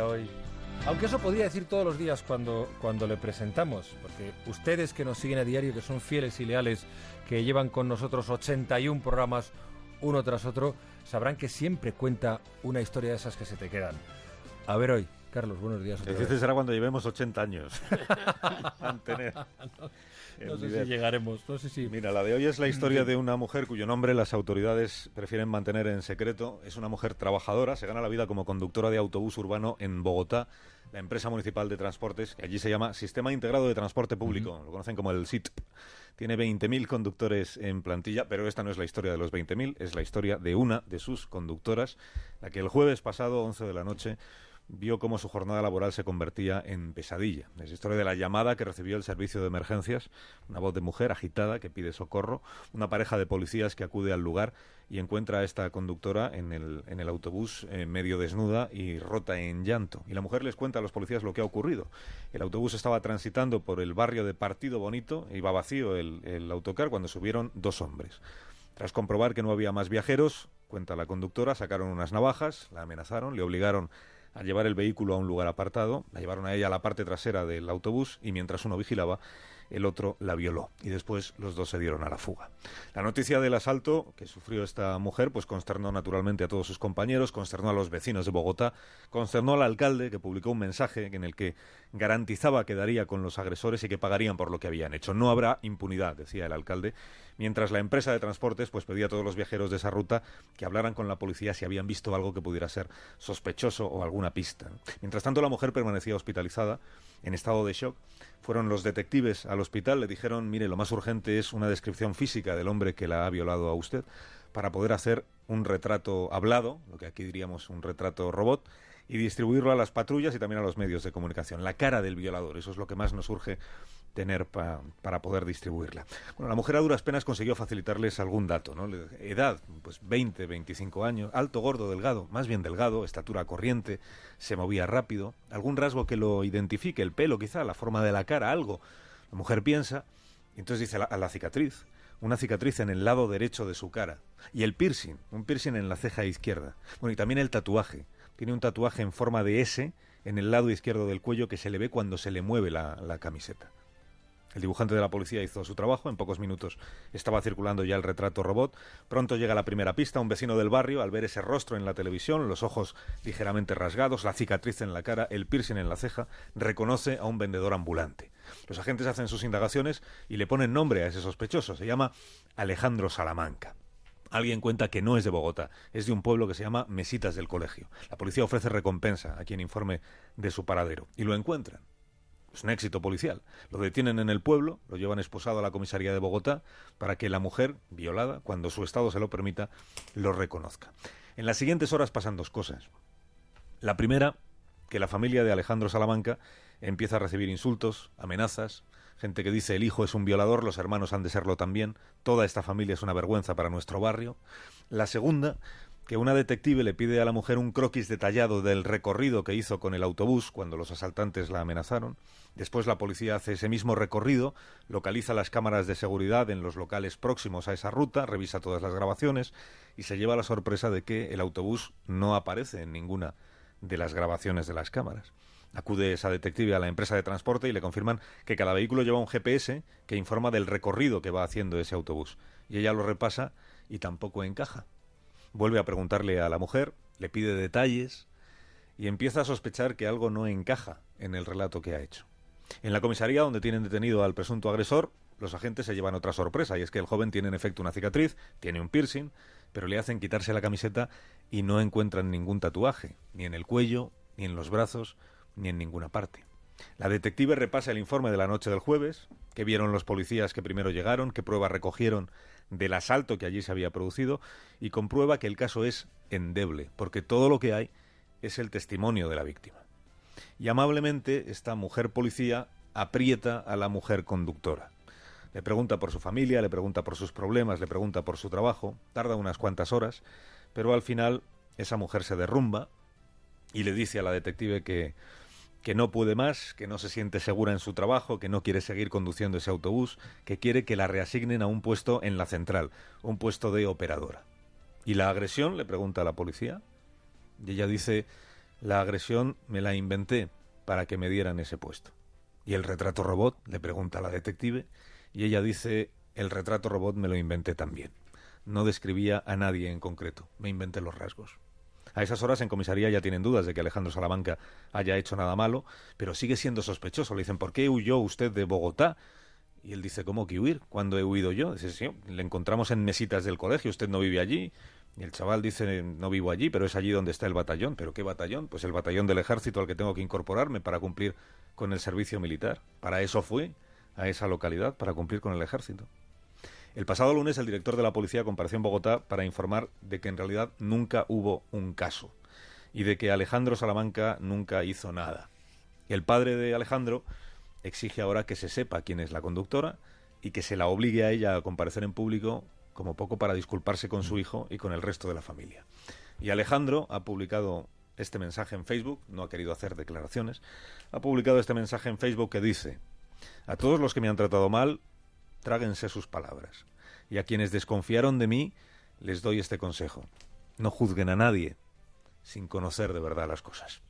hoy. Aunque eso podría decir todos los días cuando, cuando le presentamos, porque ustedes que nos siguen a diario, que son fieles y leales, que llevan con nosotros 81 programas uno tras otro, sabrán que siempre cuenta una historia de esas que se te quedan. A ver hoy, Carlos, buenos días. Este será cuando llevemos 80 años. Mantener. no, sé si llegaremos, no sé si... Mira, la de hoy es la historia de una mujer cuyo nombre las autoridades prefieren mantener en secreto. Es una mujer trabajadora, se gana la vida como conductora de autobús urbano en Bogotá, la empresa municipal de transportes, que allí se llama Sistema Integrado de Transporte Público, lo conocen como el SIT. Tiene 20.000 conductores en plantilla, pero esta no es la historia de los 20.000, es la historia de una de sus conductoras, la que el jueves pasado, 11 de la noche, vio cómo su jornada laboral se convertía en pesadilla. Es historia de la llamada que recibió el servicio de emergencias, una voz de mujer agitada que pide socorro, una pareja de policías que acude al lugar y encuentra a esta conductora en el, en el autobús eh, medio desnuda y rota en llanto. Y la mujer les cuenta a los policías lo que ha ocurrido. El autobús estaba transitando por el barrio de Partido Bonito, iba vacío el, el autocar cuando subieron dos hombres. Tras comprobar que no había más viajeros, cuenta la conductora, sacaron unas navajas, la amenazaron, le obligaron a llevar el vehículo a un lugar apartado, la llevaron a ella a la parte trasera del autobús y mientras uno vigilaba, el otro la violó y después los dos se dieron a la fuga. La noticia del asalto que sufrió esta mujer pues consternó naturalmente a todos sus compañeros, consternó a los vecinos de Bogotá, consternó al alcalde que publicó un mensaje en el que garantizaba que daría con los agresores y que pagarían por lo que habían hecho. No habrá impunidad, decía el alcalde, mientras la empresa de transportes pues pedía a todos los viajeros de esa ruta que hablaran con la policía si habían visto algo que pudiera ser sospechoso o alguna pista. Mientras tanto la mujer permanecía hospitalizada en estado de shock. Fueron los detectives al hospital, le dijeron, mire, lo más urgente es una descripción física del hombre que la ha violado a usted para poder hacer un retrato hablado, lo que aquí diríamos un retrato robot, y distribuirlo a las patrullas y también a los medios de comunicación. La cara del violador, eso es lo que más nos urge tener para poder distribuirla. Bueno, la mujer a duras penas consiguió facilitarles algún dato, ¿no? Edad, pues 20, 25 años, alto, gordo, delgado, más bien delgado, estatura corriente, se movía rápido, algún rasgo que lo identifique, el pelo quizá, la forma de la cara, algo. La mujer piensa y entonces dice a la cicatriz, una cicatriz en el lado derecho de su cara y el piercing, un piercing en la ceja izquierda. Bueno, y también el tatuaje. Tiene un tatuaje en forma de S en el lado izquierdo del cuello que se le ve cuando se le mueve la, la camiseta. El dibujante de la policía hizo su trabajo, en pocos minutos estaba circulando ya el retrato robot. Pronto llega la primera pista, un vecino del barrio, al ver ese rostro en la televisión, los ojos ligeramente rasgados, la cicatriz en la cara, el piercing en la ceja, reconoce a un vendedor ambulante. Los agentes hacen sus indagaciones y le ponen nombre a ese sospechoso, se llama Alejandro Salamanca. Alguien cuenta que no es de Bogotá, es de un pueblo que se llama Mesitas del Colegio. La policía ofrece recompensa a quien informe de su paradero y lo encuentran. Es un éxito policial. Lo detienen en el pueblo, lo llevan esposado a la comisaría de Bogotá para que la mujer, violada, cuando su estado se lo permita, lo reconozca. En las siguientes horas pasan dos cosas. La primera, que la familia de Alejandro Salamanca empieza a recibir insultos, amenazas, gente que dice el hijo es un violador, los hermanos han de serlo también, toda esta familia es una vergüenza para nuestro barrio. La segunda, que una detective le pide a la mujer un croquis detallado del recorrido que hizo con el autobús cuando los asaltantes la amenazaron. Después la policía hace ese mismo recorrido, localiza las cámaras de seguridad en los locales próximos a esa ruta, revisa todas las grabaciones y se lleva la sorpresa de que el autobús no aparece en ninguna de las grabaciones de las cámaras. Acude esa detective a la empresa de transporte y le confirman que cada vehículo lleva un GPS que informa del recorrido que va haciendo ese autobús. Y ella lo repasa y tampoco encaja. Vuelve a preguntarle a la mujer, le pide detalles y empieza a sospechar que algo no encaja en el relato que ha hecho. En la comisaría donde tienen detenido al presunto agresor, los agentes se llevan otra sorpresa, y es que el joven tiene en efecto una cicatriz, tiene un piercing, pero le hacen quitarse la camiseta y no encuentran ningún tatuaje, ni en el cuello, ni en los brazos, ni en ninguna parte. La detective repasa el informe de la noche del jueves, que vieron los policías que primero llegaron, qué pruebas recogieron del asalto que allí se había producido, y comprueba que el caso es endeble, porque todo lo que hay es el testimonio de la víctima. Y amablemente esta mujer policía aprieta a la mujer conductora. Le pregunta por su familia, le pregunta por sus problemas, le pregunta por su trabajo, tarda unas cuantas horas, pero al final esa mujer se derrumba y le dice a la detective que que no puede más, que no se siente segura en su trabajo, que no quiere seguir conduciendo ese autobús, que quiere que la reasignen a un puesto en la central, un puesto de operadora. ¿Y la agresión? le pregunta a la policía. Y ella dice La agresión me la inventé para que me dieran ese puesto. Y el retrato robot le pregunta a la detective y ella dice, el retrato robot me lo inventé también. No describía a nadie en concreto, me inventé los rasgos. A esas horas en comisaría ya tienen dudas de que Alejandro Salamanca haya hecho nada malo, pero sigue siendo sospechoso. Le dicen, ¿por qué huyó usted de Bogotá? Y él dice, ¿cómo que huir? ¿Cuándo he huido yo? Dice, sí, le encontramos en mesitas del colegio, usted no vive allí. Y el chaval dice, no vivo allí, pero es allí donde está el batallón. ¿Pero qué batallón? Pues el batallón del ejército al que tengo que incorporarme para cumplir con el servicio militar. Para eso fui a esa localidad, para cumplir con el ejército. El pasado lunes el director de la policía compareció en Bogotá para informar de que en realidad nunca hubo un caso y de que Alejandro Salamanca nunca hizo nada. El padre de Alejandro exige ahora que se sepa quién es la conductora y que se la obligue a ella a comparecer en público como poco para disculparse con su hijo y con el resto de la familia. Y Alejandro ha publicado este mensaje en Facebook, no ha querido hacer declaraciones, ha publicado este mensaje en Facebook que dice, a todos los que me han tratado mal, tráguense sus palabras. Y a quienes desconfiaron de mí, les doy este consejo. No juzguen a nadie sin conocer de verdad las cosas.